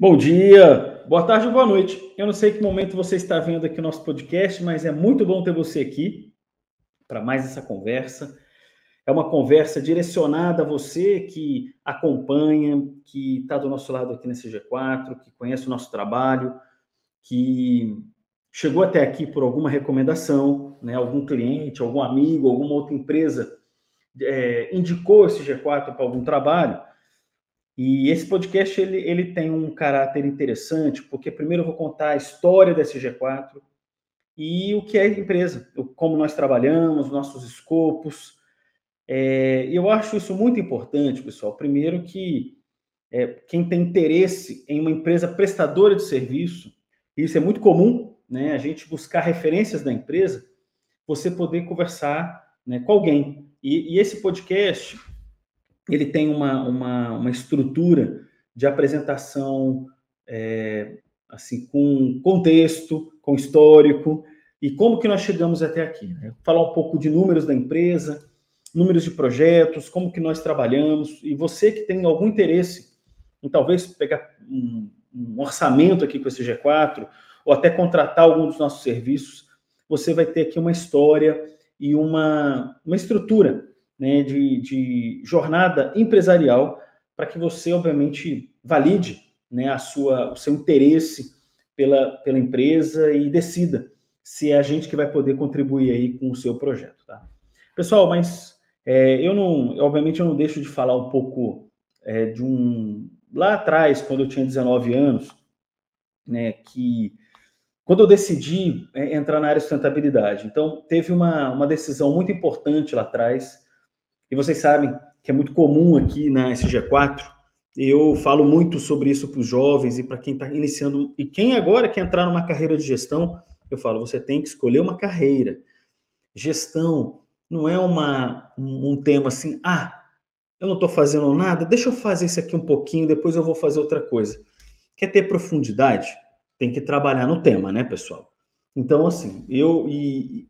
Bom dia, boa tarde ou boa noite. Eu não sei que momento você está vendo aqui o nosso podcast, mas é muito bom ter você aqui para mais essa conversa. É uma conversa direcionada a você que acompanha, que está do nosso lado aqui nesse G4, que conhece o nosso trabalho, que chegou até aqui por alguma recomendação, né? algum cliente, algum amigo, alguma outra empresa é, indicou esse G4 para algum trabalho e esse podcast ele, ele tem um caráter interessante, porque primeiro eu vou contar a história da SG4 e o que é a empresa, como nós trabalhamos, nossos escopos. É, eu acho isso muito importante, pessoal. Primeiro que é, quem tem interesse em uma empresa prestadora de serviço, isso é muito comum, né? A gente buscar referências da empresa, você poder conversar né, com alguém. E, e esse podcast ele tem uma, uma, uma estrutura de apresentação é, assim com contexto, com histórico e como que nós chegamos até aqui. Né? Falar um pouco de números da empresa, números de projetos, como que nós trabalhamos e você que tem algum interesse em talvez pegar um, um orçamento aqui com esse G4 ou até contratar algum dos nossos serviços, você vai ter aqui uma história e uma, uma estrutura né, de, de jornada empresarial para que você, obviamente, valide né, a sua, o seu interesse pela, pela empresa e decida se é a gente que vai poder contribuir aí com o seu projeto. Tá? Pessoal, mas é, eu não, obviamente, eu não deixo de falar um pouco é, de um lá atrás, quando eu tinha 19 anos, né, que quando eu decidi é, entrar na área de sustentabilidade, então teve uma, uma decisão muito importante lá atrás e vocês sabem que é muito comum aqui na SG4, eu falo muito sobre isso para os jovens e para quem está iniciando, e quem agora quer entrar numa carreira de gestão, eu falo, você tem que escolher uma carreira. Gestão não é uma, um, tema assim, ah, eu não estou fazendo nada, deixa eu fazer isso aqui um pouquinho, depois eu vou fazer outra coisa. Quer ter profundidade? Tem que trabalhar no tema, né, pessoal? Então, assim, eu e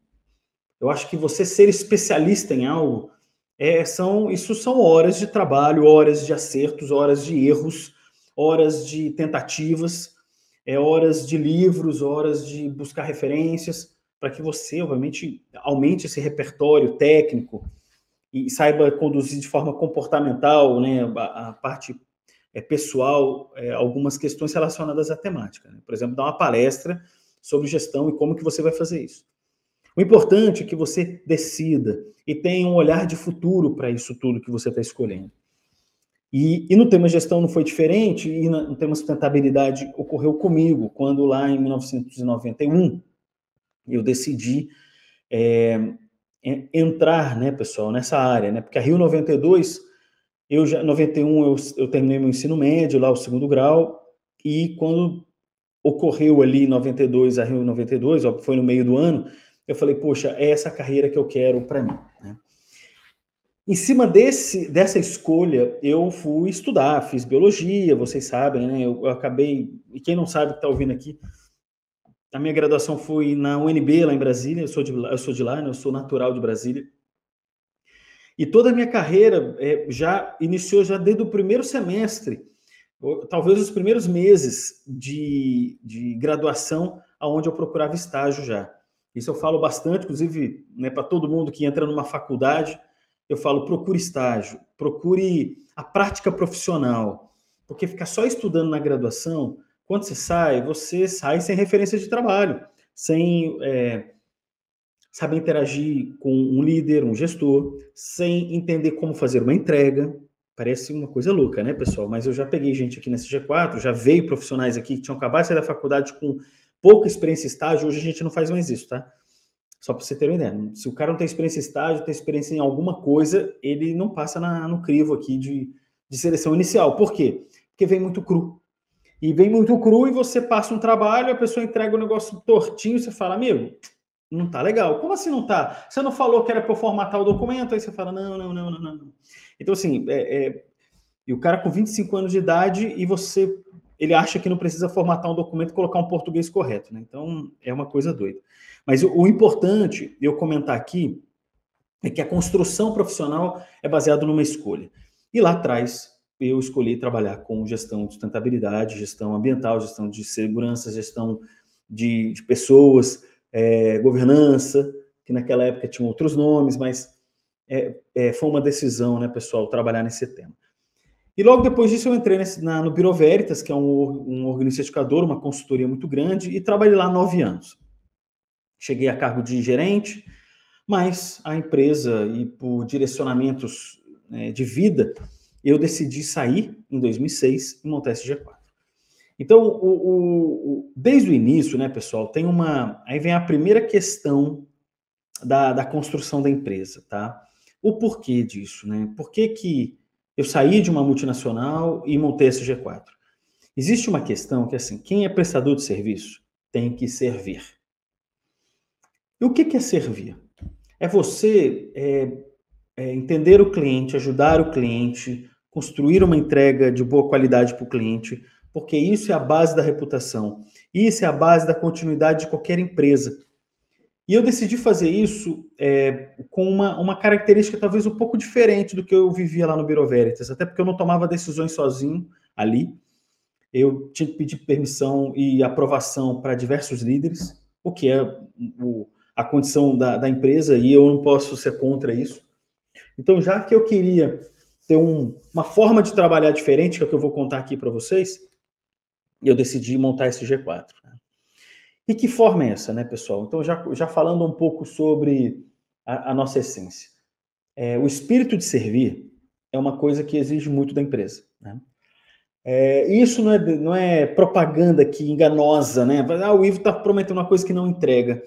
eu acho que você ser especialista em algo é, são, isso são horas de trabalho, horas de acertos, horas de erros, horas de tentativas, é, horas de livros, horas de buscar referências, para que você, obviamente, aumente esse repertório técnico e saiba conduzir de forma comportamental né, a, a parte é, pessoal, é, algumas questões relacionadas à temática. Né? Por exemplo, dar uma palestra sobre gestão e como que você vai fazer isso. O importante é que você decida e tenha um olhar de futuro para isso tudo que você está escolhendo. E, e, no tema gestão não foi diferente, e no tema sustentabilidade ocorreu comigo, quando lá em 1991 eu decidi é, entrar, né, pessoal, nessa área, né, porque a Rio 92, eu já, 91 eu, eu terminei meu ensino médio, lá o segundo grau, e quando ocorreu ali em 92, a Rio 92, ó, foi no meio do ano, eu falei, poxa, é essa carreira que eu quero para mim. Né? Em cima desse, dessa escolha, eu fui estudar, fiz biologia, vocês sabem, né? Eu, eu acabei, e quem não sabe que está ouvindo aqui, a minha graduação foi na UNB, lá em Brasília, eu sou de, eu sou de lá, né? eu sou natural de Brasília. E toda a minha carreira é, já iniciou já desde o primeiro semestre, talvez os primeiros meses de, de graduação, aonde eu procurava estágio já. Isso eu falo bastante, inclusive, né, para todo mundo que entra numa faculdade, eu falo, procure estágio, procure a prática profissional, porque ficar só estudando na graduação, quando você sai, você sai sem referência de trabalho, sem é, saber interagir com um líder, um gestor, sem entender como fazer uma entrega. Parece uma coisa louca, né, pessoal? Mas eu já peguei gente aqui nesse G4, já veio profissionais aqui que tinham acabado de sair da faculdade com pouca experiência em estágio, hoje a gente não faz mais isso, tá? Só para você ter uma ideia. Se o cara não tem experiência em estágio, tem experiência em alguma coisa, ele não passa na, no crivo aqui de, de seleção inicial. Por quê? Porque vem muito cru. E vem muito cru e você passa um trabalho, a pessoa entrega o um negócio tortinho, você fala, amigo, não tá legal. Como assim não tá? Você não falou que era para formatar o documento? Aí você fala, não, não, não, não, não. Então, assim, é, é, e o cara com 25 anos de idade e você ele acha que não precisa formatar um documento e colocar um português correto, né? Então é uma coisa doida. Mas o, o importante eu comentar aqui é que a construção profissional é baseada numa escolha. E lá atrás eu escolhi trabalhar com gestão de sustentabilidade, gestão ambiental, gestão de segurança, gestão de, de pessoas, é, governança, que naquela época tinham outros nomes, mas é, é, foi uma decisão, né, pessoal, trabalhar nesse tema. E logo depois disso eu entrei nesse, na, no Biro Veritas, que é um, um organismo certificador, uma consultoria muito grande, e trabalhei lá nove anos. Cheguei a cargo de gerente, mas a empresa e por direcionamentos né, de vida, eu decidi sair em 2006 e montar esse G4. Então, o, o, desde o início, né, pessoal, tem uma. Aí vem a primeira questão da, da construção da empresa, tá? O porquê disso, né? Por que, que eu saí de uma multinacional e montei esse G4. Existe uma questão que é assim, quem é prestador de serviço tem que servir. E o que é servir? É você é, é entender o cliente, ajudar o cliente, construir uma entrega de boa qualidade para o cliente, porque isso é a base da reputação. Isso é a base da continuidade de qualquer empresa. E eu decidi fazer isso é, com uma, uma característica talvez um pouco diferente do que eu vivia lá no Biro Veritas, até porque eu não tomava decisões sozinho ali. Eu tinha que pedir permissão e aprovação para diversos líderes, o que é o, a condição da, da, empresa, e eu não posso ser contra isso. Então, já que eu queria ter um, uma forma de trabalhar diferente, que é o que eu vou contar aqui para vocês, eu decidi montar esse G4. E que forma é essa, né, pessoal? Então, já, já falando um pouco sobre a, a nossa essência. É, o espírito de servir é uma coisa que exige muito da empresa. Né? É, isso não é, não é propaganda que enganosa, né? Ah, o Ivo está prometendo uma coisa que não entrega.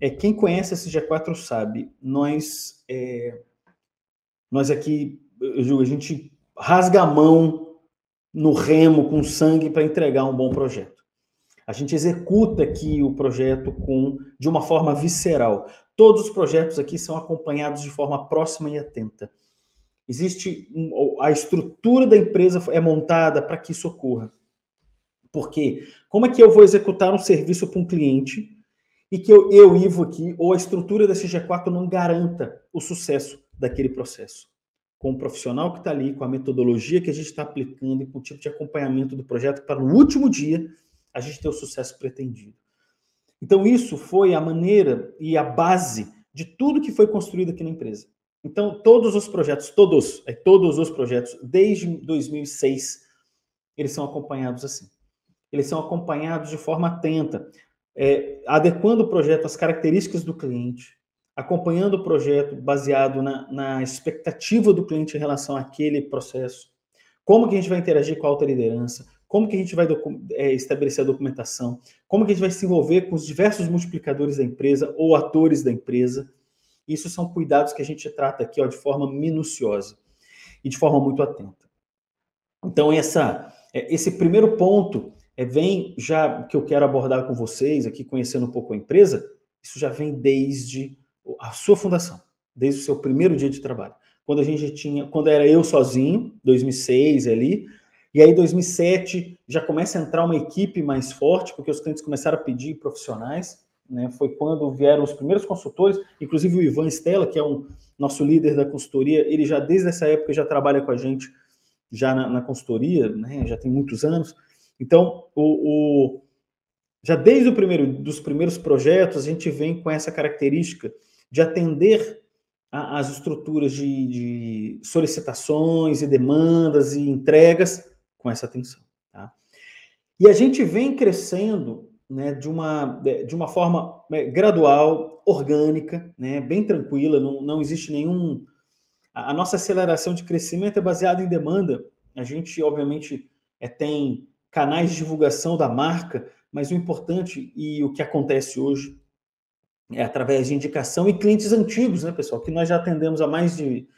É, quem conhece esse G4 sabe, nós, é, nós aqui, a gente rasga a mão no remo com sangue para entregar um bom projeto. A gente executa aqui o projeto com de uma forma visceral. Todos os projetos aqui são acompanhados de forma próxima e atenta. Existe a estrutura da empresa é montada para que isso ocorra. Porque como é que eu vou executar um serviço para um cliente e que eu, eu, Ivo aqui, ou a estrutura da CG4 não garanta o sucesso daquele processo? Com o profissional que está ali, com a metodologia que a gente está aplicando e com o tipo de acompanhamento do projeto para no último dia a gente ter o sucesso pretendido. Então, isso foi a maneira e a base de tudo que foi construído aqui na empresa. Então, todos os projetos, todos, é, todos os projetos, desde 2006, eles são acompanhados assim. Eles são acompanhados de forma atenta, é, adequando o projeto às características do cliente, acompanhando o projeto baseado na, na expectativa do cliente em relação àquele processo, como que a gente vai interagir com a alta liderança, como que a gente vai é, estabelecer a documentação, como que a gente vai se envolver com os diversos multiplicadores da empresa ou atores da empresa. Isso são cuidados que a gente trata aqui ó, de forma minuciosa e de forma muito atenta. Então, essa, é, esse primeiro ponto é, vem já que eu quero abordar com vocês, aqui conhecendo um pouco a empresa, isso já vem desde a sua fundação, desde o seu primeiro dia de trabalho. Quando a gente tinha, quando era eu sozinho, 2006 ali, e aí, em 2007, já começa a entrar uma equipe mais forte, porque os clientes começaram a pedir profissionais. Né? Foi quando vieram os primeiros consultores, inclusive o Ivan Stella, que é um nosso líder da consultoria, ele já desde essa época já trabalha com a gente já na, na consultoria, né? já tem muitos anos. Então, o, o, já desde o primeiro dos primeiros projetos, a gente vem com essa característica de atender as estruturas de, de solicitações e demandas e entregas com essa atenção. Tá? E a gente vem crescendo né, de, uma, de uma forma né, gradual, orgânica, né, bem tranquila, não, não existe nenhum. A, a nossa aceleração de crescimento é baseada em demanda. A gente, obviamente, é, tem canais de divulgação da marca, mas o importante e o que acontece hoje é através de indicação e clientes antigos, né, pessoal, que nós já atendemos há mais de,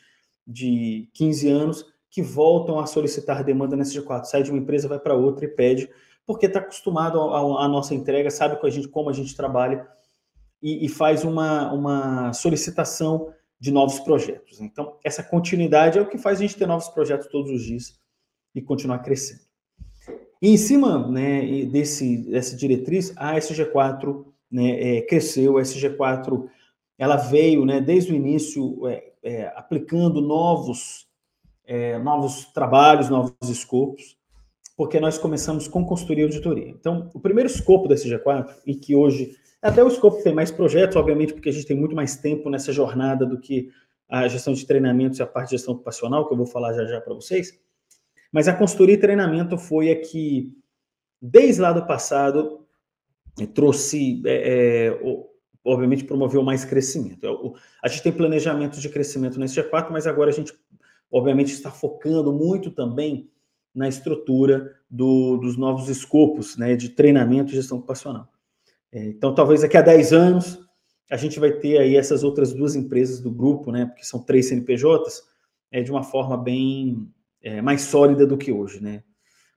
de 15 anos que voltam a solicitar demanda nesse G4. Sai de uma empresa, vai para outra e pede, porque está acostumado à nossa entrega, sabe com a gente como a gente trabalha e, e faz uma, uma solicitação de novos projetos. Então, essa continuidade é o que faz a gente ter novos projetos todos os dias e continuar crescendo. E em cima né, desse, dessa diretriz, a SG4 né, é, cresceu, a SG4 ela veio né, desde o início é, é, aplicando novos é, novos trabalhos, novos escopos, porque nós começamos com consultoria e auditoria. Então, o primeiro escopo da CG4, e que hoje, até o escopo tem mais projetos, obviamente, porque a gente tem muito mais tempo nessa jornada do que a gestão de treinamentos e a parte de gestão ocupacional, que eu vou falar já já para vocês. Mas a consultoria e treinamento foi a que, desde lá do passado, trouxe, é, é, obviamente, promoveu mais crescimento. A gente tem planejamento de crescimento nesse G4, mas agora a gente, obviamente, está focando muito também na estrutura do, dos novos escopos né, de treinamento e gestão ocupacional. É, então, talvez daqui a 10 anos, a gente vai ter aí essas outras duas empresas do grupo, né, porque são três CNPJs, é, de uma forma bem é, mais sólida do que hoje, né?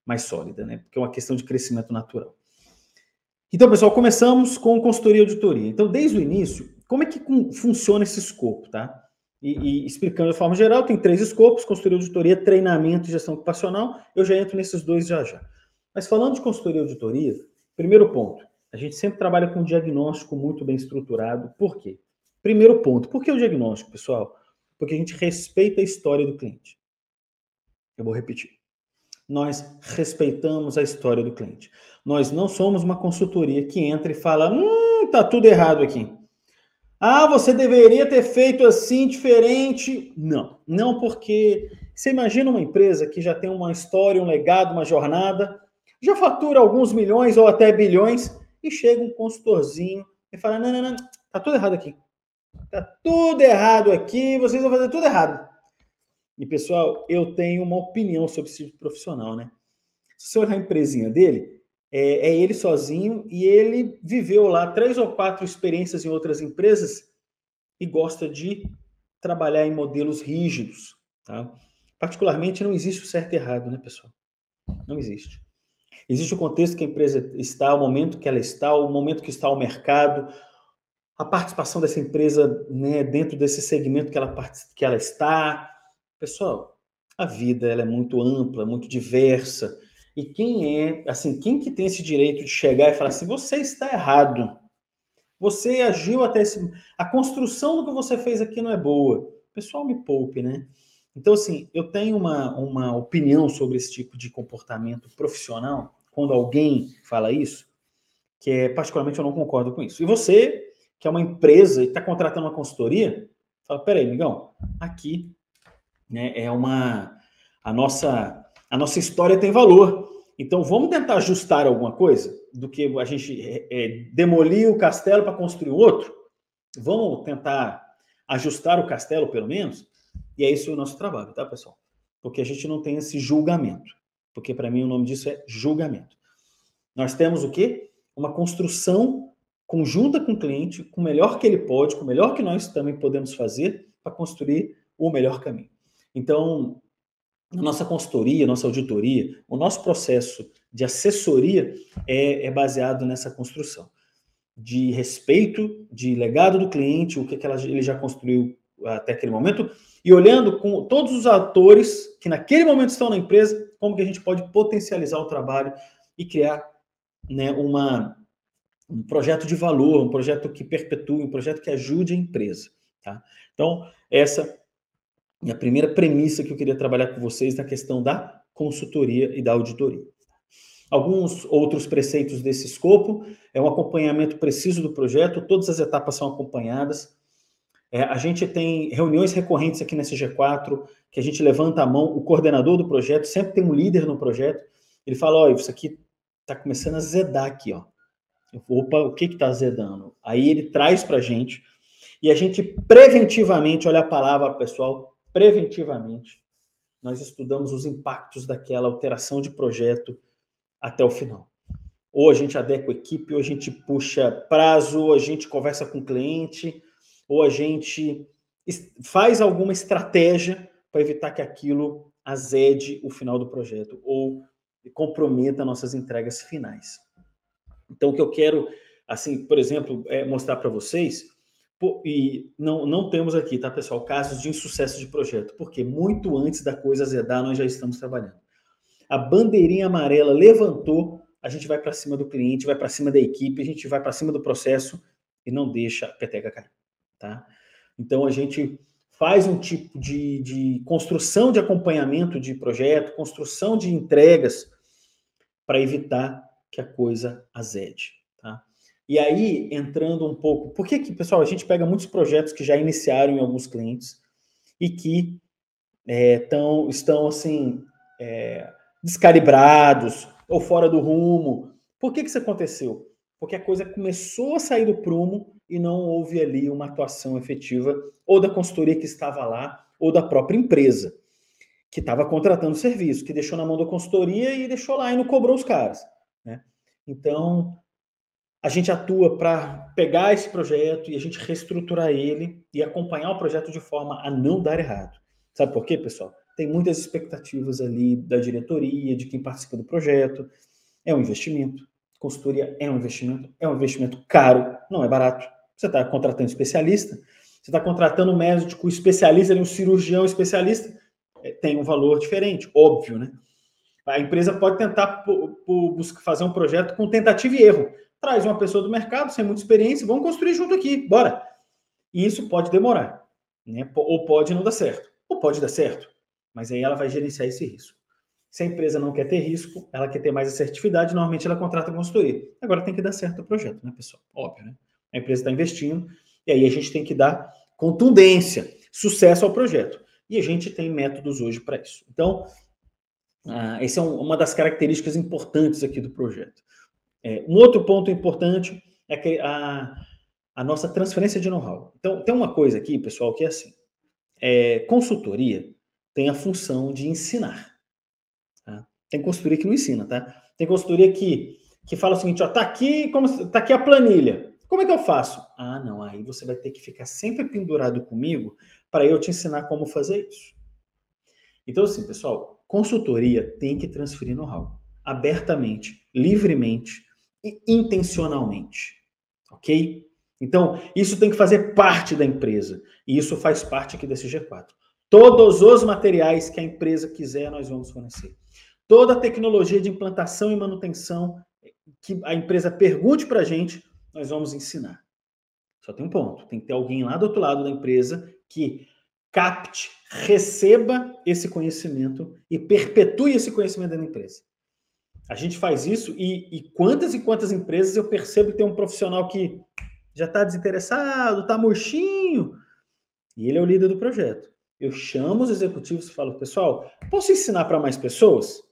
Mais sólida, né? Porque é uma questão de crescimento natural. Então, pessoal, começamos com consultoria e auditoria. Então, desde o início, como é que funciona esse escopo, tá? E, e, explicando de forma geral, tem três escopos: consultoria, auditoria, treinamento e gestão ocupacional. Eu já entro nesses dois já já. Mas falando de consultoria e auditoria, primeiro ponto: a gente sempre trabalha com um diagnóstico muito bem estruturado. Por quê? Primeiro ponto: por que o diagnóstico, pessoal? Porque a gente respeita a história do cliente. Eu vou repetir. Nós respeitamos a história do cliente. Nós não somos uma consultoria que entra e fala: hum, tá tudo errado aqui. Ah, você deveria ter feito assim diferente. Não, não porque você imagina uma empresa que já tem uma história, um legado, uma jornada, já fatura alguns milhões ou até bilhões e chega um consultorzinho e fala: não, não, não, tá tudo errado aqui. Tá tudo errado aqui, vocês vão fazer tudo errado. E pessoal, eu tenho uma opinião sobre esse tipo profissional, né? Se você olhar a empresinha dele, é, é, ele sozinho e ele viveu lá três ou quatro experiências em outras empresas e gosta de trabalhar em modelos rígidos. Tá? Particularmente, não existe o certo e errado, né, pessoal? Não existe. Existe o contexto que a empresa está, o momento que ela está, o momento que está o mercado, a participação dessa empresa né, dentro desse segmento que ela, que ela está. Pessoal, a vida ela é muito ampla, muito diversa. E quem é, assim, quem que tem esse direito de chegar e falar assim, você está errado. Você agiu até esse. A construção do que você fez aqui não é boa. pessoal me poupe, né? Então, assim, eu tenho uma, uma opinião sobre esse tipo de comportamento profissional, quando alguém fala isso, que é particularmente eu não concordo com isso. E você, que é uma empresa e está contratando uma consultoria, fala: peraí, amigão, aqui né, é uma. A nossa a nossa história tem valor. Então vamos tentar ajustar alguma coisa do que a gente é, é demolir o castelo para construir outro. Vamos tentar ajustar o castelo, pelo menos. E é isso o nosso trabalho, tá, pessoal? Porque a gente não tem esse julgamento. Porque para mim o nome disso é julgamento. Nós temos o quê? Uma construção conjunta com o cliente, com o melhor que ele pode, com o melhor que nós também podemos fazer para construir o melhor caminho. Então, a nossa consultoria, nossa auditoria, o nosso processo de assessoria é, é baseado nessa construção de respeito, de legado do cliente, o que, que ela, ele já construiu até aquele momento, e olhando com todos os atores que naquele momento estão na empresa, como que a gente pode potencializar o trabalho e criar né, uma, um projeto de valor, um projeto que perpetue, um projeto que ajude a empresa. Tá? Então, essa e a primeira premissa que eu queria trabalhar com vocês na questão da consultoria e da auditoria. Alguns outros preceitos desse escopo é um acompanhamento preciso do projeto, todas as etapas são acompanhadas. É, a gente tem reuniões recorrentes aqui nesse G4, que a gente levanta a mão, o coordenador do projeto, sempre tem um líder no projeto, ele fala, olha, isso aqui está começando a zedar aqui, ó. Opa, o que está zedando? Aí ele traz para a gente, e a gente preventivamente, olha a palavra, pessoal, preventivamente, nós estudamos os impactos daquela alteração de projeto até o final. Ou a gente adequa a equipe, ou a gente puxa prazo, ou a gente conversa com o cliente, ou a gente faz alguma estratégia para evitar que aquilo azede o final do projeto ou comprometa nossas entregas finais. Então, o que eu quero, assim, por exemplo, é mostrar para vocês e não, não temos aqui, tá, pessoal, casos de insucesso de projeto, porque muito antes da coisa azedar, nós já estamos trabalhando. A bandeirinha amarela levantou, a gente vai para cima do cliente, vai para cima da equipe, a gente vai para cima do processo e não deixa a peteca cair, tá? Então a gente faz um tipo de, de construção de acompanhamento de projeto, construção de entregas, para evitar que a coisa azede. E aí, entrando um pouco, por que que, pessoal, a gente pega muitos projetos que já iniciaram em alguns clientes e que é, tão, estão, assim, é, descalibrados ou fora do rumo. Por que que isso aconteceu? Porque a coisa começou a sair do prumo e não houve ali uma atuação efetiva ou da consultoria que estava lá ou da própria empresa que estava contratando serviço, que deixou na mão da consultoria e deixou lá e não cobrou os caras. Né? Então, a gente atua para pegar esse projeto e a gente reestruturar ele e acompanhar o projeto de forma a não dar errado. Sabe por quê, pessoal? Tem muitas expectativas ali da diretoria, de quem participa do projeto. É um investimento. Consultoria é um investimento. É um investimento caro, não é barato. Você está contratando especialista, você está contratando um médico especialista, um cirurgião especialista, é, tem um valor diferente, óbvio, né? A empresa pode tentar fazer um projeto com tentativa e erro. Traz uma pessoa do mercado sem muita experiência, vamos construir junto aqui, bora. E isso pode demorar, né? Ou pode não dar certo, ou pode dar certo, mas aí ela vai gerenciar esse risco. Se a empresa não quer ter risco, ela quer ter mais assertividade, normalmente ela contrata consultoria. Agora tem que dar certo o projeto, né, pessoal? Óbvio, né? A empresa está investindo, e aí a gente tem que dar contundência, sucesso ao projeto. E a gente tem métodos hoje para isso. Então, ah, essa é um, uma das características importantes aqui do projeto. É, um outro ponto importante é que a, a nossa transferência de know-how. Então, tem uma coisa aqui, pessoal, que é assim: é, consultoria tem a função de ensinar. Tá? Tem consultoria que não ensina, tá? Tem consultoria que, que fala o seguinte: ó, tá aqui, como, tá aqui a planilha. Como é que eu faço? Ah, não, aí você vai ter que ficar sempre pendurado comigo para eu te ensinar como fazer isso. Então, assim, pessoal, consultoria tem que transferir know-how abertamente, livremente intencionalmente. Ok? Então, isso tem que fazer parte da empresa. E isso faz parte aqui desse G4. Todos os materiais que a empresa quiser, nós vamos fornecer. Toda a tecnologia de implantação e manutenção que a empresa pergunte para a gente, nós vamos ensinar. Só tem um ponto: tem que ter alguém lá do outro lado da empresa que capte, receba esse conhecimento e perpetue esse conhecimento da empresa. A gente faz isso e, e quantas e quantas empresas eu percebo que tem um profissional que já está desinteressado, está murchinho, e ele é o líder do projeto. Eu chamo os executivos e falo, pessoal, posso ensinar para mais pessoas?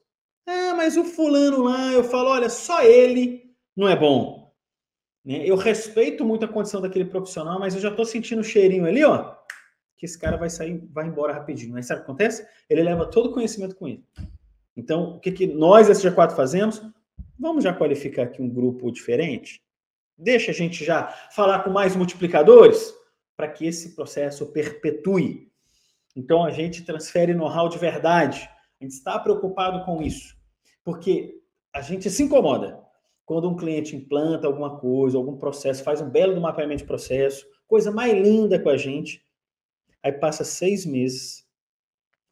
Ah, mas o fulano lá, eu falo, olha, só ele não é bom. Né? Eu respeito muito a condição daquele profissional, mas eu já estou sentindo o cheirinho ali, ó, que esse cara vai sair, vai embora rapidinho. Mas sabe o que acontece? Ele leva todo o conhecimento com ele. Então, o que, que nós, SG4, fazemos? Vamos já qualificar aqui um grupo diferente? Deixa a gente já falar com mais multiplicadores para que esse processo perpetue. Então, a gente transfere know-how de verdade. A gente está preocupado com isso. Porque a gente se incomoda quando um cliente implanta alguma coisa, algum processo, faz um belo mapeamento de processo, coisa mais linda com a gente. Aí passa seis meses,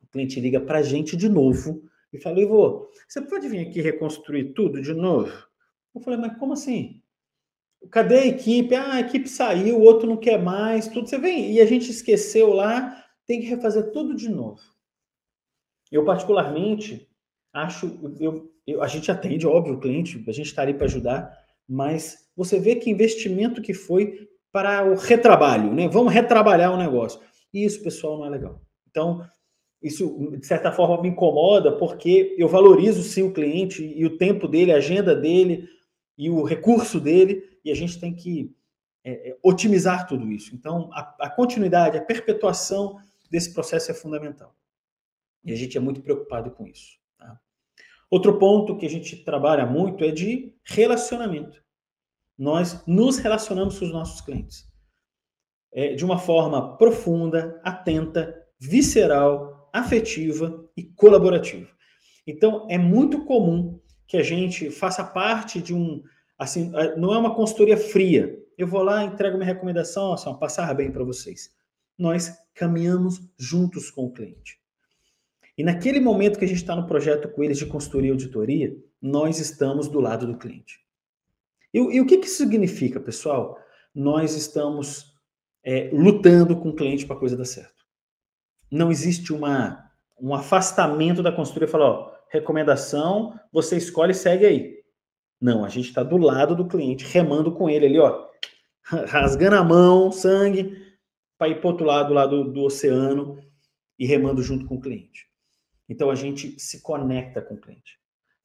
o cliente liga para a gente de novo e fala: Ivo, você pode vir aqui reconstruir tudo de novo? Eu falei: Mas como assim? Cadê a equipe? Ah, a equipe saiu, o outro não quer mais, tudo. Você vem e a gente esqueceu lá, tem que refazer tudo de novo. Eu, particularmente, acho, eu, eu, a gente atende, óbvio, o cliente, a gente está ali para ajudar, mas você vê que investimento que foi para o retrabalho, né? Vamos retrabalhar o negócio. E isso, pessoal, não é legal. Então, isso, de certa forma, me incomoda, porque eu valorizo sim o cliente e o tempo dele, a agenda dele e o recurso dele, e a gente tem que é, é otimizar tudo isso. Então, a, a continuidade, a perpetuação desse processo é fundamental. E a gente é muito preocupado com isso. Outro ponto que a gente trabalha muito é de relacionamento. Nós nos relacionamos com os nossos clientes é, de uma forma profunda, atenta, visceral, afetiva e colaborativa. Então, é muito comum que a gente faça parte de um. Assim, não é uma consultoria fria. Eu vou lá, entrego minha recomendação, assim, passar bem para vocês. Nós caminhamos juntos com o cliente. E naquele momento que a gente está no projeto com eles de consultoria e auditoria, nós estamos do lado do cliente. E, e o que, que significa, pessoal? Nós estamos é, lutando com o cliente para a coisa dar certo. Não existe uma, um afastamento da consultoria e falar, ó, recomendação, você escolhe e segue aí. Não, a gente está do lado do cliente, remando com ele ali, ó, rasgando a mão, sangue, para ir para outro lado lá do, do oceano e remando junto com o cliente. Então a gente se conecta com o cliente.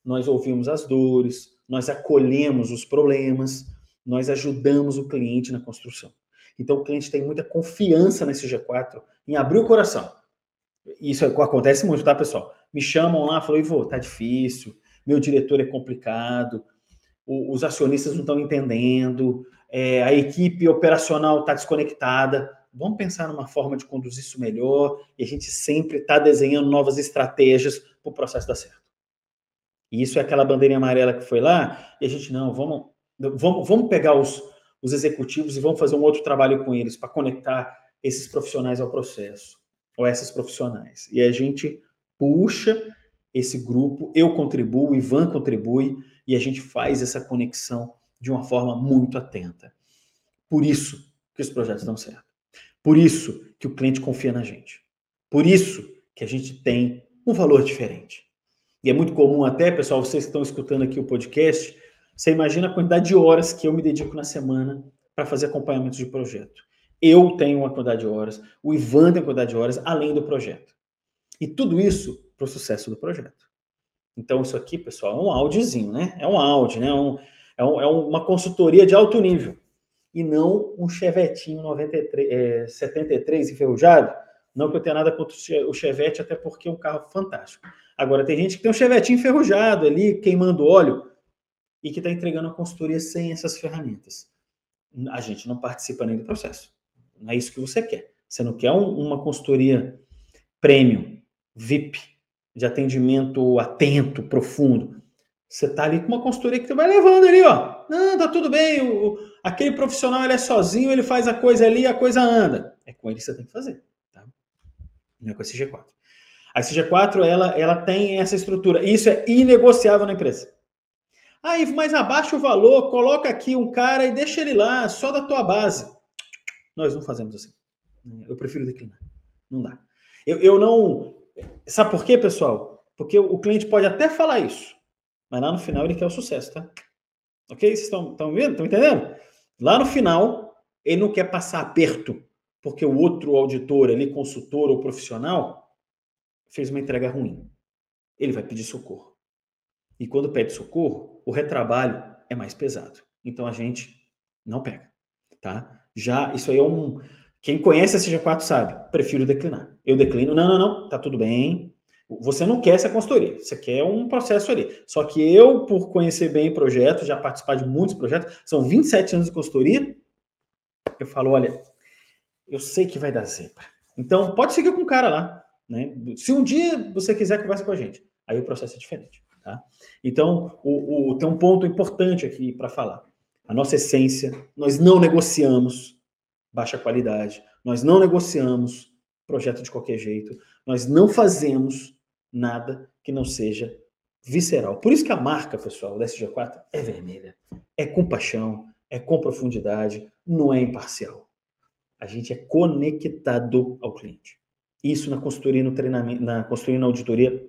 Nós ouvimos as dores, nós acolhemos os problemas, nós ajudamos o cliente na construção. Então o cliente tem muita confiança nesse G4 em abrir o coração. Isso acontece muito, tá, pessoal? Me chamam lá, falam, Ivo, tá difícil, meu diretor é complicado, os acionistas não estão entendendo, é, a equipe operacional está desconectada. Vamos pensar numa forma de conduzir isso melhor e a gente sempre está desenhando novas estratégias para o processo dar certo. E isso é aquela bandeirinha amarela que foi lá, e a gente, não, vamos, vamos, vamos pegar os, os executivos e vamos fazer um outro trabalho com eles para conectar esses profissionais ao processo, ou essas profissionais. E a gente puxa esse grupo, eu contribuo, Ivan contribui, e a gente faz essa conexão de uma forma muito atenta. Por isso que os projetos dão certo. Por isso que o cliente confia na gente. Por isso que a gente tem um valor diferente. E é muito comum até, pessoal, vocês que estão escutando aqui o podcast, você imagina a quantidade de horas que eu me dedico na semana para fazer acompanhamento de projeto. Eu tenho uma quantidade de horas, o Ivan tem uma quantidade de horas, além do projeto. E tudo isso para o sucesso do projeto. Então, isso aqui, pessoal, é um áudiozinho, né? É um áudio, né? É, um, é, um, é uma consultoria de alto nível. E não um chevetinho 93, é, 73 enferrujado. Não que eu tenha nada contra o chevette, até porque é um carro fantástico. Agora, tem gente que tem um chevetinho enferrujado ali, queimando óleo, e que está entregando a consultoria sem essas ferramentas. A gente não participa nem do processo. Não é isso que você quer. Você não quer um, uma consultoria premium, VIP, de atendimento atento, profundo. Você está ali com uma consultoria que você vai levando ali, ó. Não, tá tudo bem. O, aquele profissional ele é sozinho, ele faz a coisa ali, a coisa anda. É com ele que você tem que fazer, tá? Não é com esse G4. A CG4 ela, ela tem essa estrutura. Isso é inegociável na empresa. Aí, ah, mas abaixa o valor, coloca aqui um cara e deixa ele lá, só da tua base. Nós não fazemos assim. Eu prefiro declinar. Não dá. Eu, eu não. Sabe por quê, pessoal? Porque o cliente pode até falar isso, mas lá no final ele quer o sucesso, tá? Ok? Vocês estão, vendo? Estão entendendo? Lá no final, ele não quer passar aperto, porque o outro auditor ali, consultor ou profissional, fez uma entrega ruim. Ele vai pedir socorro. E quando pede socorro, o retrabalho é mais pesado. Então a gente não pega, tá? Já isso aí é um quem conhece a CG4 sabe, prefiro declinar. Eu declino, não, não, não, tá tudo bem. Você não quer essa consultoria, você quer um processo ali. Só que eu, por conhecer bem o projeto, já participar de muitos projetos, são 27 anos de consultoria, eu falo, olha, eu sei que vai dar zebra. Então, pode seguir com o cara lá. Né? Se um dia você quiser, conversa com a gente. Aí o processo é diferente. Tá? Então, o, o, tem um ponto importante aqui para falar. A nossa essência, nós não negociamos baixa qualidade, nós não negociamos projeto de qualquer jeito, nós não fazemos nada que não seja visceral. Por isso que a marca, pessoal, da SG4 é vermelha, é com paixão, é com profundidade, não é imparcial. A gente é conectado ao cliente. Isso na consultoria, no treinamento, na consultoria, na auditoria,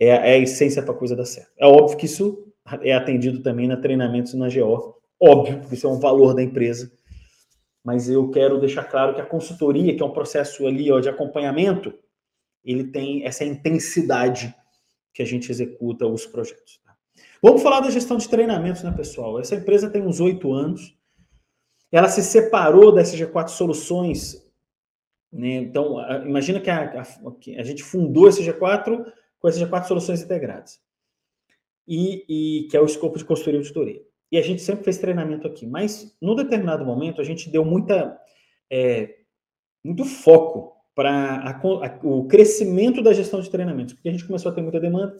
é, é a essência para a coisa dar certo. É óbvio que isso é atendido também na treinamentos na GO, óbvio, porque isso é um valor da empresa. Mas eu quero deixar claro que a consultoria, que é um processo ali ó, de acompanhamento, ele tem essa intensidade que a gente executa os projetos. Tá? Vamos falar da gestão de treinamentos, né, pessoal? Essa empresa tem uns oito anos. Ela se separou da SG4 Soluções né? Então, imagina que a, a, a, gente fundou esse G4 com essas G4 soluções integradas. E, e, que é o escopo de consultoria e auditoria. E a gente sempre fez treinamento aqui, mas num determinado momento a gente deu muita, é, muito foco para o crescimento da gestão de treinamentos, porque a gente começou a ter muita demanda,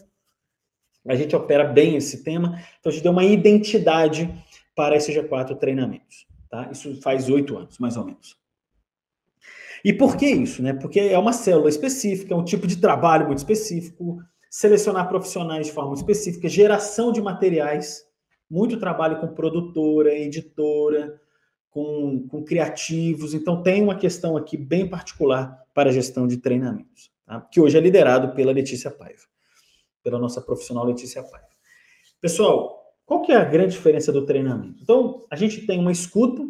a gente opera bem esse tema, então a gente deu uma identidade para esse G4 treinamentos. Tá? Isso faz oito anos, mais ou menos. E por que isso? Né? Porque é uma célula específica, é um tipo de trabalho muito específico, selecionar profissionais de forma específica, geração de materiais, muito trabalho com produtora, editora, com, com criativos. Então, tem uma questão aqui bem particular para a gestão de treinamentos, tá? que hoje é liderado pela Letícia Paiva, pela nossa profissional Letícia Paiva. Pessoal, qual que é a grande diferença do treinamento? Então, a gente tem uma escuta,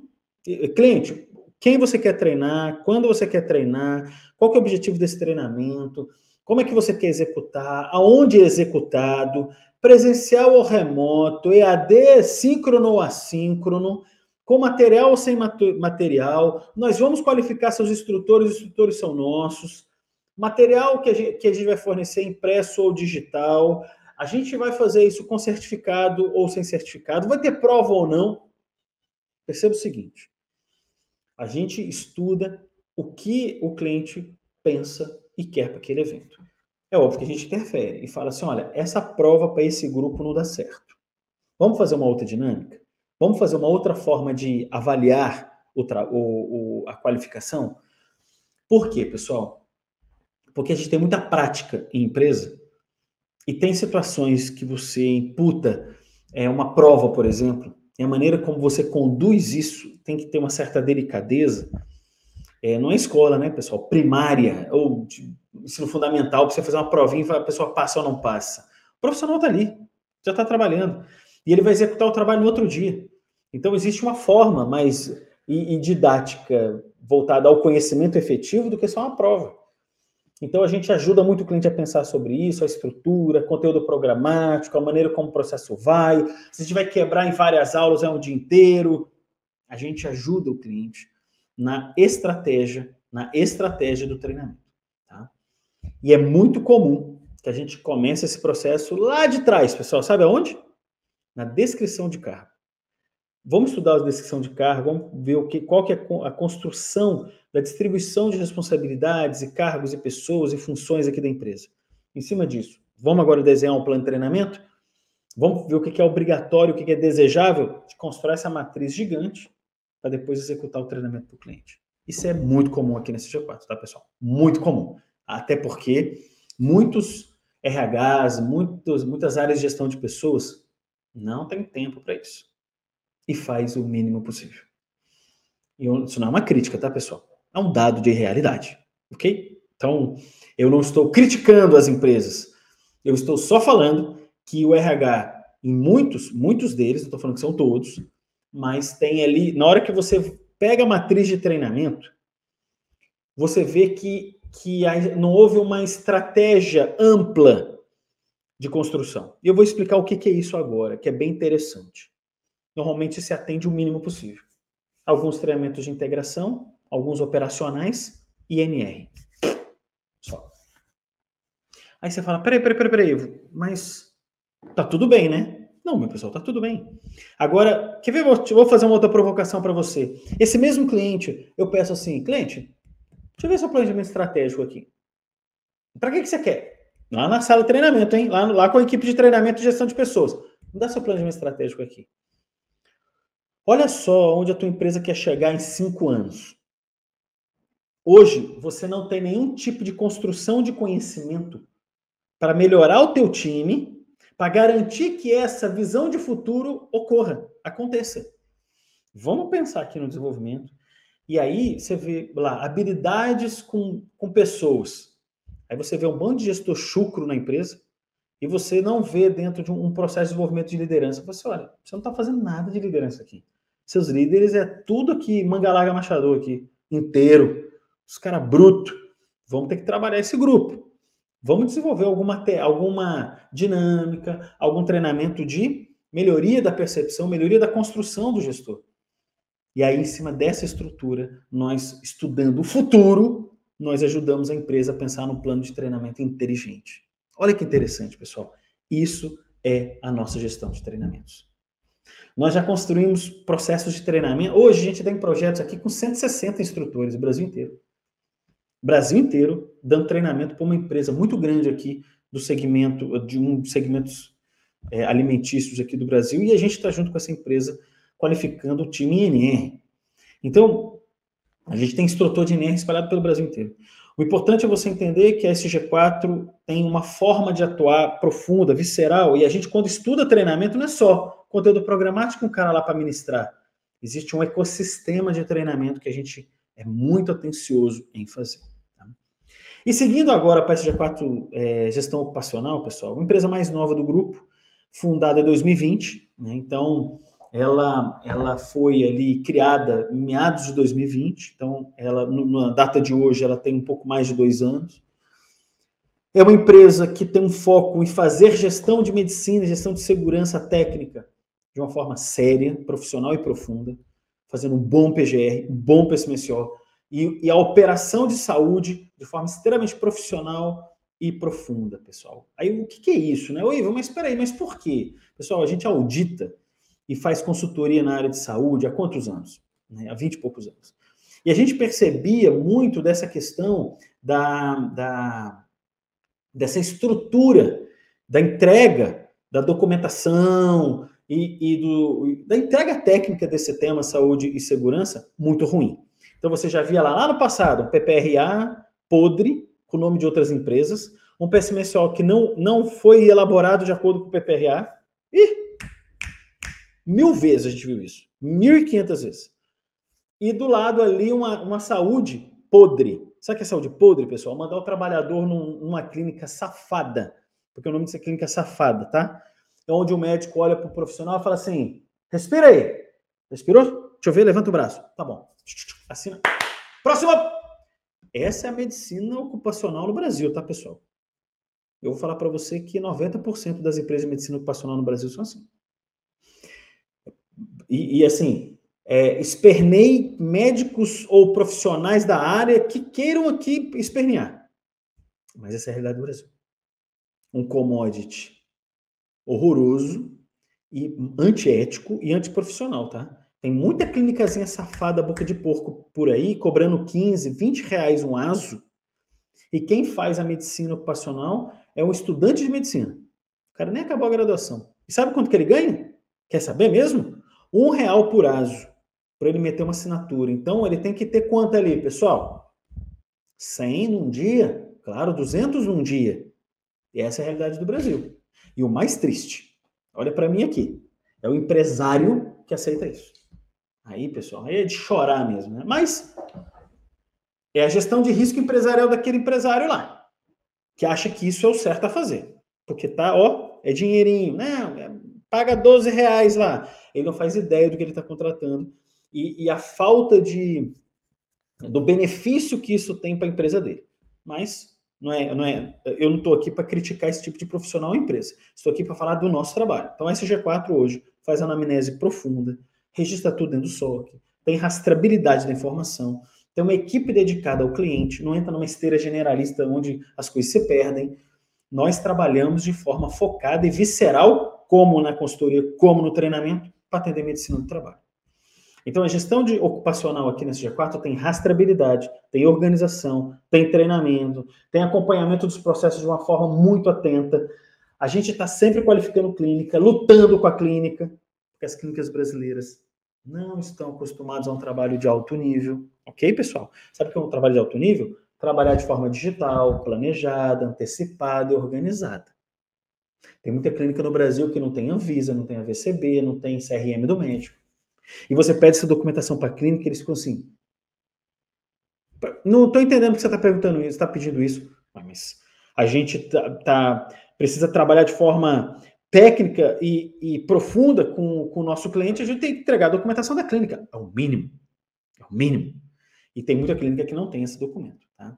cliente, quem você quer treinar, quando você quer treinar, qual que é o objetivo desse treinamento, como é que você quer executar, aonde é executado, presencial ou remoto, EAD, síncrono ou assíncrono, com material ou sem material. Nós vamos qualificar seus instrutores, os instrutores são nossos. Material que a gente, que a gente vai fornecer impresso ou digital. A gente vai fazer isso com certificado ou sem certificado. Vai ter prova ou não. Perceba o seguinte: a gente estuda o que o cliente pensa e quer para aquele evento. É óbvio que a gente interfere e fala assim: olha, essa prova para esse grupo não dá certo. Vamos fazer uma outra dinâmica? Vamos fazer uma outra forma de avaliar o, o, a qualificação? Por quê, pessoal? Porque a gente tem muita prática em empresa e tem situações que você imputa é, uma prova, por exemplo, e a maneira como você conduz isso tem que ter uma certa delicadeza. É, não é escola, né, pessoal? Primária ou ensino fundamental, para você fazer uma provinha e a pessoa passa ou não passa. O profissional está ali, já está trabalhando e ele vai executar o trabalho no outro dia. Então, existe uma forma mais e, e didática voltada ao conhecimento efetivo do que só uma prova. Então, a gente ajuda muito o cliente a pensar sobre isso, a estrutura, conteúdo programático, a maneira como o processo vai. Se a gente vai quebrar em várias aulas, é um dia inteiro. A gente ajuda o cliente na estratégia, na estratégia do treinamento. E é muito comum que a gente comece esse processo lá de trás, pessoal. Sabe aonde? na descrição de cargo. Vamos estudar a descrição de cargo, vamos ver o que, qual que é a construção da distribuição de responsabilidades e cargos e pessoas e funções aqui da empresa. Em cima disso, vamos agora desenhar um plano de treinamento? Vamos ver o que é obrigatório, o que é desejável? De construir essa matriz gigante para depois executar o treinamento para o cliente. Isso é muito comum aqui nesse G4, tá, pessoal? Muito comum. Até porque muitos RHs, muitos, muitas áreas de gestão de pessoas não tem tempo para isso. E faz o mínimo possível. E isso não é uma crítica, tá, pessoal? É um dado de realidade, ok? Então, eu não estou criticando as empresas. Eu estou só falando que o RH, em muitos, muitos deles, não estou falando que são todos, mas tem ali, na hora que você pega a matriz de treinamento, você vê que, que não houve uma estratégia ampla de construção. E eu vou explicar o que, é isso agora, que é bem interessante. Normalmente se atende o mínimo possível. Alguns treinamentos de integração, alguns operacionais e NR. Só. Aí você fala, peraí, peraí, peraí, peraí, mas tá tudo bem, né? Não, meu pessoal, tá tudo bem. Agora, quer ver? Vou fazer uma outra provocação para você. Esse mesmo cliente, eu peço assim, cliente, deixa eu ver seu planejamento estratégico aqui. Para que, que você quer? Lá na sala de treinamento, hein? Lá, lá com a equipe de treinamento e gestão de pessoas. Me dá seu planejamento estratégico aqui. Olha só onde a tua empresa quer chegar em cinco anos. Hoje, você não tem nenhum tipo de construção de conhecimento para melhorar o teu time, para garantir que essa visão de futuro ocorra, aconteça. Vamos pensar aqui no desenvolvimento. E aí você vê lá habilidades com, com pessoas. Aí você vê um bando de gestor chucro na empresa e você não vê dentro de um, processo de desenvolvimento de liderança. Você olha, você não está fazendo nada de liderança aqui. Seus líderes é tudo aqui, manga larga machador aqui, inteiro. Os caras brutos. Vamos ter que trabalhar esse grupo. Vamos desenvolver alguma, alguma dinâmica, algum treinamento de melhoria da percepção, melhoria da construção do gestor. E aí, em cima dessa estrutura, nós estudando o futuro, nós ajudamos a empresa a pensar num plano de treinamento inteligente. Olha que interessante, pessoal. Isso é a nossa gestão de treinamentos. Nós já construímos processos de treinamento. Hoje a gente tem projetos aqui com 160 instrutores, Brasil inteiro. Brasil inteiro dando treinamento para uma empresa muito grande aqui do segmento, de um dos segmentos é, alimentícios aqui do Brasil, e a gente está junto com essa empresa qualificando o time INR. Então, a gente tem instrutor de NR espalhado pelo Brasil inteiro. O importante é você entender que a SG4 tem uma forma de atuar profunda, visceral, e a gente, quando estuda treinamento, não é só conteúdo programático um cara lá para ministrar. existe um ecossistema de treinamento que a gente é muito atencioso em fazer. Tá? E seguindo agora para a SG4 é, Gestão Ocupacional, pessoal, uma empresa mais nova do grupo, fundada em 2020, né? então ela, ela foi ali criada em meados de 2020, então ela, na data de hoje, ela tem um pouco mais de dois anos. É uma empresa que tem um foco em fazer gestão de medicina, gestão de segurança técnica de uma forma séria, profissional e profunda, fazendo um bom PGR, um bom PSMSO e, e a operação de saúde de forma extremamente profissional e profunda, pessoal. Aí o que, que é isso, né? Oi, mas espera aí, mas por quê? Pessoal, a gente audita e faz consultoria na área de saúde há quantos anos? Né? Há 20 e poucos anos. E a gente percebia muito dessa questão da, da, dessa estrutura da entrega da documentação e, e do, da entrega técnica desse tema saúde e segurança muito ruim. Então você já via lá, lá no passado um PPRA podre, com o nome de outras empresas, um PSMSO que não, não foi elaborado de acordo com o PPRA, e Mil vezes a gente viu isso. Mil e quinhentas vezes. E do lado ali uma, uma saúde podre. Sabe que é saúde podre, pessoal? Mandar o trabalhador num, numa clínica safada. Porque o nome disso é clínica safada, tá? É onde o médico olha para o profissional e fala assim: respira aí. Respirou? Deixa eu ver, levanta o braço. Tá bom. Assina. Próxima! Essa é a medicina ocupacional no Brasil, tá, pessoal? Eu vou falar para você que 90% das empresas de medicina ocupacional no Brasil são assim. E, e assim, é, espernei médicos ou profissionais da área que queiram aqui espernear. Mas essa é a realidade do Brasil. Um commodity horroroso e antiético e antiprofissional, tá? Tem muita clínicazinha safada, boca de porco por aí, cobrando 15, 20 reais um aso. E quem faz a medicina ocupacional é um estudante de medicina. O cara nem acabou a graduação. E sabe quanto que ele ganha? Quer saber mesmo? Um real por aso para ele meter uma assinatura. Então, ele tem que ter quanto ali, pessoal? 100 num dia? Claro, 200 num dia. E essa é a realidade do Brasil. E o mais triste, olha para mim aqui, é o empresário que aceita isso. Aí, pessoal, aí é de chorar mesmo, né? Mas é a gestão de risco empresarial daquele empresário lá, que acha que isso é o certo a fazer. Porque tá, ó, é dinheirinho, né? Paga 12 reais lá ele não faz ideia do que ele está contratando e, e, a falta de do benefício que isso tem para a empresa dele. Mas não é, não é, eu não estou aqui para criticar esse tipo de profissional ou empresa. Estou aqui para falar do nosso trabalho. Então, a SG4 hoje faz anamnese profunda, registra tudo dentro do SOC, tem rastreabilidade da informação, tem uma equipe dedicada ao cliente, não entra numa esteira generalista onde as coisas se perdem. Nós trabalhamos de forma focada e visceral, como na consultoria, como no treinamento, para atender medicina do trabalho. Então, a gestão de ocupacional aqui nesse G4 tem rastreabilidade, tem organização, tem treinamento, tem acompanhamento dos processos de uma forma muito atenta. A gente está sempre qualificando clínica, lutando com a clínica, porque as clínicas brasileiras não estão acostumadas a um trabalho de alto nível. Ok, pessoal? Sabe o que é um trabalho de alto nível? Trabalhar de forma digital, planejada, antecipada e organizada. Tem muita clínica no Brasil que não tem Anvisa, não tem AVCB, não tem CRM do médico. E você pede essa documentação para a clínica eles ficam assim. Não estou entendendo que você está perguntando isso, está pedindo isso. Ah, mas a gente tá, tá, precisa trabalhar de forma técnica e, e profunda com, com, o nosso cliente, a gente tem que entregar a documentação da clínica. É o mínimo. É o mínimo. E tem muita clínica que não tem esse documento. Tá?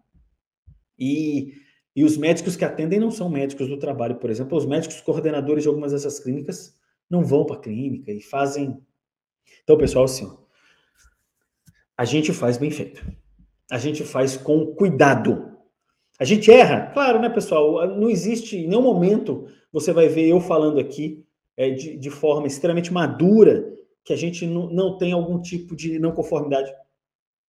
E e os médicos que atendem não são médicos do trabalho, por exemplo, os médicos coordenadores de algumas dessas clínicas não vão para a clínica e fazem. Então, pessoal, assim, a gente faz bem feito. A gente faz com cuidado. A gente erra, claro, né, pessoal? Não existe em nenhum momento você vai ver eu falando aqui é, de, de forma extremamente madura que a gente não, não tem algum tipo de não conformidade.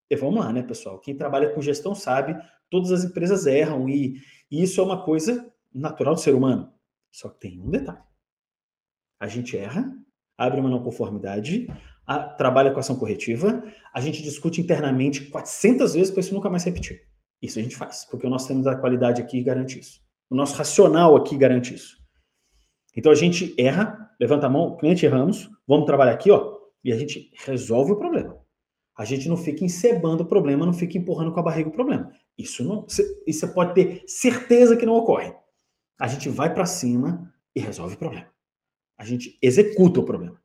E vamos lá, né, pessoal? Quem trabalha com gestão sabe, todas as empresas erram e, e isso é uma coisa natural do ser humano. Só que tem um detalhe. A gente erra, abre uma não conformidade, a, trabalha com ação corretiva, a gente discute internamente 400 vezes para isso nunca mais repetir. Isso a gente faz, porque nós temos a qualidade aqui garante isso. O nosso racional aqui garante isso. Então a gente erra, levanta a mão, cliente erramos, vamos trabalhar aqui, ó. e a gente resolve o problema. A gente não fica encebando o problema, não fica empurrando com a barriga o problema. Isso não, isso você pode ter certeza que não ocorre. A gente vai para cima e resolve o problema. A gente executa o problema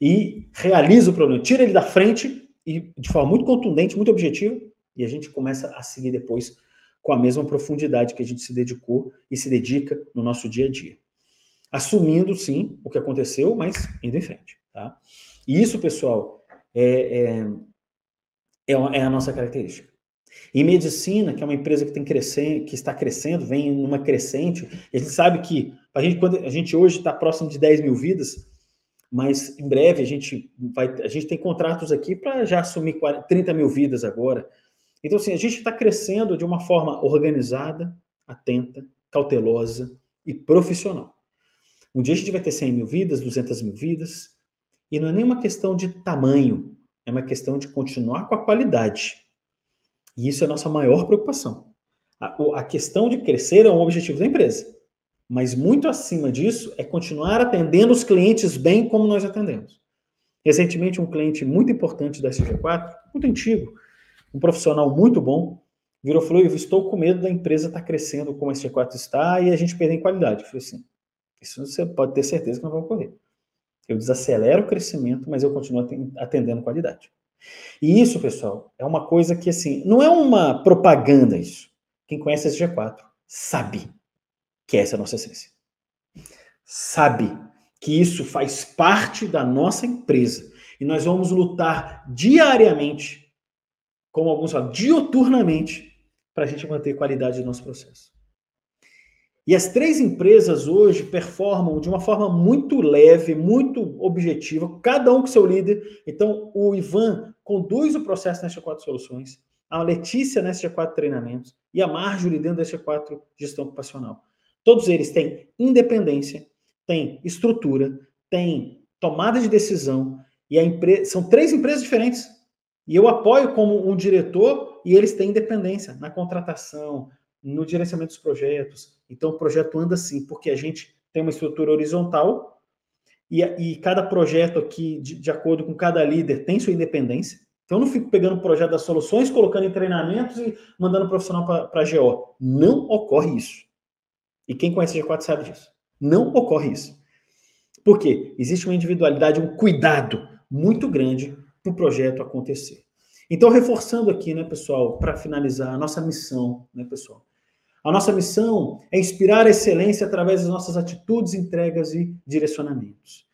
e realiza o problema, tira ele da frente e de forma muito contundente, muito objetiva, e a gente começa a seguir depois com a mesma profundidade que a gente se dedicou e se dedica no nosso dia a dia. Assumindo, sim, o que aconteceu, mas indo em frente. Tá? E isso, pessoal, é, é, é, é a nossa característica. Em medicina, que é uma empresa que, tem crescendo, que está crescendo, vem numa crescente, a gente sabe que a gente, quando a gente hoje está próximo de 10 mil vidas, mas em breve a gente vai, a gente tem contratos aqui para já assumir 40, 30 mil vidas agora. Então, assim, a gente está crescendo de uma forma organizada, atenta, cautelosa e profissional. Um dia a gente vai ter 100 mil vidas, 200 mil vidas, e não é nem uma questão de tamanho, é uma questão de continuar com a qualidade. E isso é a nossa maior preocupação. A, a questão de crescer é um objetivo da empresa, mas muito acima disso é continuar atendendo os clientes bem como nós atendemos. Recentemente, um cliente muito importante da SG4, muito antigo, um profissional muito bom, virou e falou: Eu estou com medo da empresa estar tá crescendo como a SG4 está e a gente perder em qualidade. Eu falei assim: Isso você pode ter certeza que não vai ocorrer. Eu desacelero o crescimento, mas eu continuo atendendo qualidade. E isso, pessoal, é uma coisa que, assim, não é uma propaganda isso. Quem conhece a SG4 sabe que essa é a nossa essência. Sabe que isso faz parte da nossa empresa. E nós vamos lutar diariamente, como alguns falam, dioturnamente, para a gente manter qualidade do nosso processo. E as três empresas hoje performam de uma forma muito leve, muito objetiva, cada um com seu líder. Então, o Ivan conduz o processo nesta quatro soluções, a Letícia nesta quatro treinamentos e a Marjorie dentro desta quatro gestão ocupacional. Todos eles têm independência, têm estrutura, têm tomada de decisão e a empresa são três empresas diferentes. E eu apoio como um diretor e eles têm independência na contratação, no gerenciamento dos projetos. Então o projeto anda assim, porque a gente tem uma estrutura horizontal e, e cada projeto aqui, de, de, acordo com cada líder, tem sua independência. Então eu não fico pegando o projeto das soluções, colocando em treinamentos e mandando o profissional para a GO. Não ocorre isso. E quem conhece a G4 sabe disso. Não ocorre isso. Por quê? Existe uma individualidade, um cuidado muito grande para o projeto acontecer. Então, reforçando aqui, né, pessoal, para finalizar, a nossa missão, né, pessoal? A nossa missão é inspirar a excelência através das nossas atitudes, entregas e direcionamentos.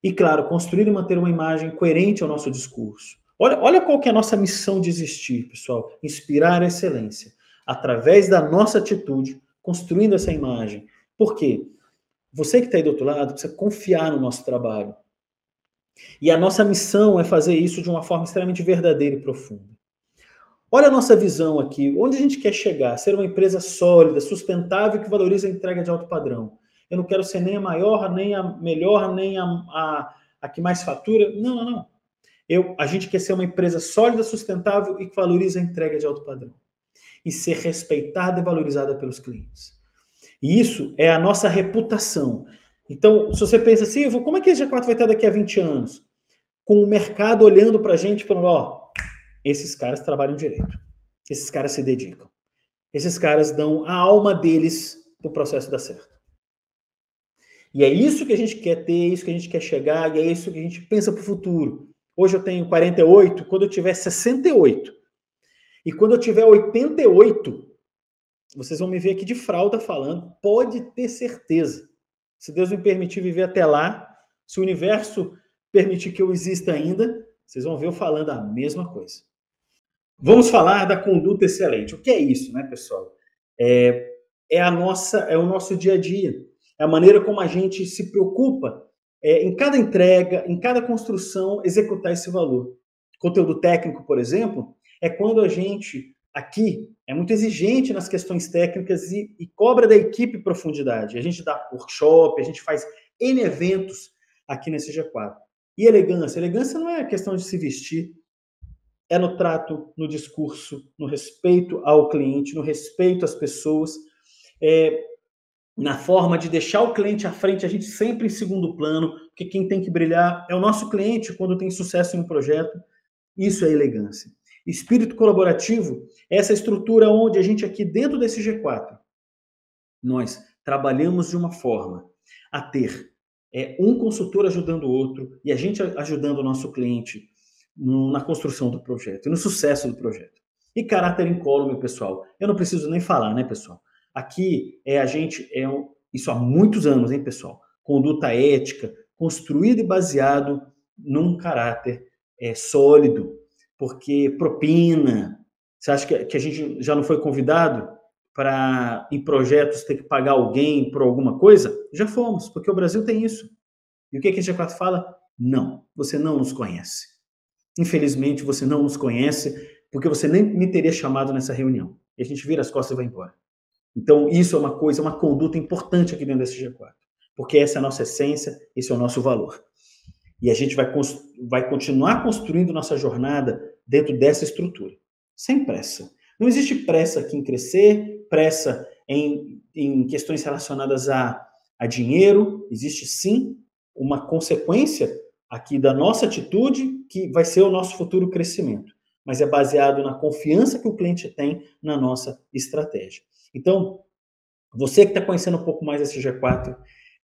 E, claro, construir e manter uma imagem coerente ao nosso discurso. Olha, olha qual que é a nossa missão de existir, pessoal. Inspirar a excelência através da nossa atitude, construindo essa imagem. Por quê? Você que está aí do outro lado precisa confiar no nosso trabalho. E a nossa missão é fazer isso de uma forma extremamente verdadeira e profunda. Olha a nossa visão aqui. Onde a gente quer chegar? Ser uma empresa sólida, sustentável que valoriza a entrega de alto padrão. Eu não quero ser nem a maior, nem a melhor, nem a, a, a que mais fatura. Não, não, não. Eu, a gente quer ser uma empresa sólida, sustentável e que valoriza a entrega de alto padrão. E ser respeitada e valorizada pelos clientes. E isso é a nossa reputação. Então, se você pensa assim, como é que a G4 vai estar daqui a 20 anos? Com o mercado olhando para a gente falando, ó, esses caras trabalham direito. Esses caras se dedicam. Esses caras dão a alma deles para o processo dar certo. E é isso que a gente quer ter, é isso que a gente quer chegar, e é isso que a gente pensa para o futuro. Hoje eu tenho 48, quando eu tiver 68, e quando eu tiver 88, vocês vão me ver aqui de fralda falando, pode ter certeza. Se Deus me permitir viver até lá, se o universo permitir que eu exista ainda, vocês vão ver eu falando a mesma coisa. Vamos falar da conduta excelente. O que é isso, né, pessoal? É, é a nossa, é o nosso dia a dia. É a maneira como a gente se preocupa é, em cada entrega, em cada construção, executar esse valor. Conteúdo técnico, por exemplo, é quando a gente aqui é muito exigente nas questões técnicas e, e cobra da equipe profundidade. A gente dá workshop, a gente faz N eventos aqui nesse G4. E elegância? Elegância não é questão de se vestir, é no trato, no discurso, no respeito ao cliente, no respeito às pessoas. É, na forma de deixar o cliente à frente, a gente sempre em segundo plano, porque quem tem que brilhar é o nosso cliente quando tem sucesso em um projeto. Isso é elegância. Espírito colaborativo é essa estrutura onde a gente aqui dentro desse G4, nós trabalhamos de uma forma a ter é, um consultor ajudando o outro e a gente ajudando o nosso cliente na construção do projeto e no sucesso do projeto. E caráter incólume, pessoal. Eu não preciso nem falar, né, pessoal? Aqui é a gente, é um, isso há muitos anos, hein, pessoal? Conduta ética, construído e baseado num caráter é, sólido, porque propina. Você acha que, que a gente já não foi convidado para, em projetos, ter que pagar alguém por alguma coisa? Já fomos, porque o Brasil tem isso. E o que, que a G4 fala? Não, você não nos conhece. Infelizmente, você não nos conhece, porque você nem me teria chamado nessa reunião. E a gente vira as costas e vai embora. Então, isso é uma coisa, uma conduta importante aqui dentro desse G4, porque essa é a nossa essência, esse é o nosso valor. E a gente vai, vai continuar construindo nossa jornada dentro dessa estrutura, sem pressa. Não existe pressa aqui em crescer, pressa em, em questões relacionadas a, a dinheiro, existe sim uma consequência aqui da nossa atitude que vai ser o nosso futuro crescimento, mas é baseado na confiança que o cliente tem na nossa estratégia. Então, você que está conhecendo um pouco mais esse G4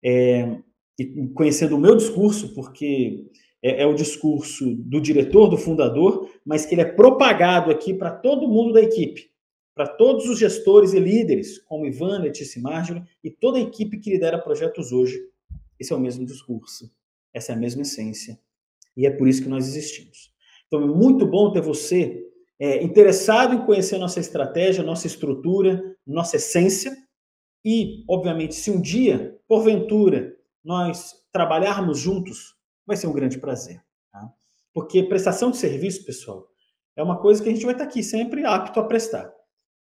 é, e conhecendo o meu discurso, porque é, é, o discurso do diretor, do fundador, mas que ele é propagado aqui para todo mundo da equipe, para todos os gestores e líderes, como Ivan, Letícia e e toda a equipe que lidera projetos hoje. Esse é o mesmo discurso, essa é a mesma essência, e é por isso que nós existimos. Então, é muito bom ter você é, interessado em conhecer nossa estratégia, nossa estrutura, nossa essência. E, obviamente, se um dia, porventura, nós trabalharmos juntos, vai ser um grande prazer. Tá? Porque prestação de serviço, pessoal, é uma coisa que a gente vai estar aqui sempre apto a prestar.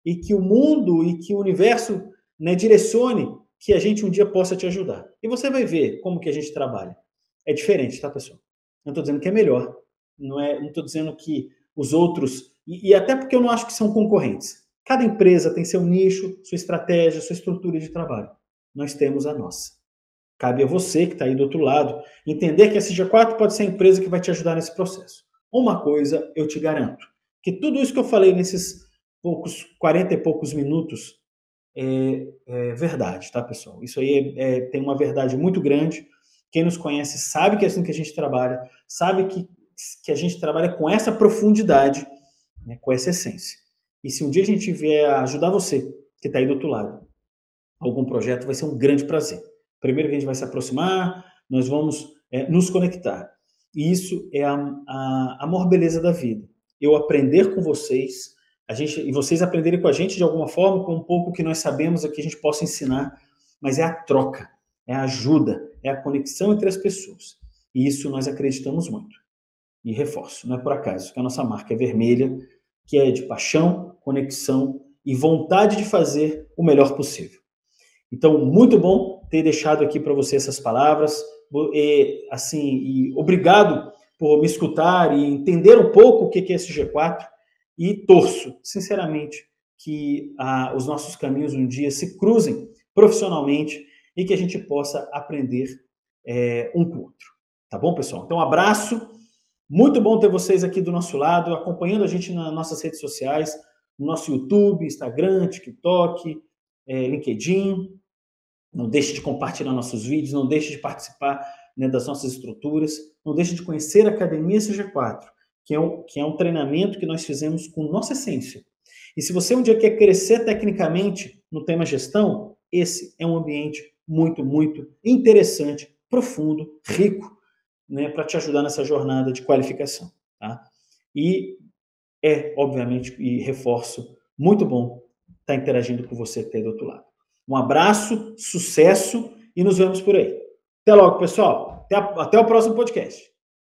E que o mundo e que o universo né, direcione que a gente um dia possa te ajudar. E você vai ver como que a gente trabalha. É diferente, tá, pessoal? Não estou dizendo que é melhor. Não é, não estou dizendo que os outros e, e até porque eu não acho que são concorrentes. Cada empresa tem seu nicho, sua estratégia, sua estrutura de trabalho. Nós temos a nossa. Cabe a você que está aí do outro lado entender que a CG4 pode ser a empresa que vai te ajudar nesse processo. Uma coisa eu te garanto: que tudo isso que eu falei nesses poucos 40 e poucos minutos é, é verdade, tá, pessoal? Isso aí é, é, tem uma verdade muito grande. Quem nos conhece sabe que é assim que a gente trabalha, sabe que, que a gente trabalha com essa profundidade né, com essa essência. E se um dia a gente vier ajudar você, que está aí do outro lado, algum projeto, vai ser um grande prazer. Primeiro que a gente vai se aproximar, nós vamos é, nos conectar. E isso é a, a, a maior beleza da vida. Eu aprender com vocês, a gente e vocês aprenderem com a gente de alguma forma, com um pouco que nós sabemos aqui a gente possa ensinar, mas é a troca, é a ajuda, é a conexão entre as pessoas. E isso nós acreditamos muito. E reforço, não é por acaso que a nossa marca é vermelha, que é de paixão, conexão e vontade de fazer o melhor possível. Então, muito bom ter deixado aqui para você essas palavras. E, assim, e obrigado por me escutar e entender um pouco o que é esse G4 e torço, sinceramente, que ah, os nossos caminhos um dia se cruzem profissionalmente e que a gente possa aprender é, um com o outro. Tá bom, pessoal? Então, um abraço muito bom ter vocês aqui do nosso lado, acompanhando a gente nas nossas redes sociais, no nosso YouTube, Instagram, TikTok, é, LinkedIn. Não deixe de compartilhar nossos vídeos, não deixe de participar né, das nossas estruturas, não deixe de conhecer a Academia CG4, que é, um, que é um treinamento que nós fizemos com nossa essência. E se você um dia quer crescer tecnicamente no tema gestão, esse é um ambiente muito, muito interessante, profundo, rico, né, para te ajudar nessa jornada de qualificação. Tá? E é, obviamente, e reforço, muito bom estar tá interagindo com você até do outro lado. Um abraço, sucesso e nos vemos por aí. Até logo, pessoal. Até, a, até o próximo podcast.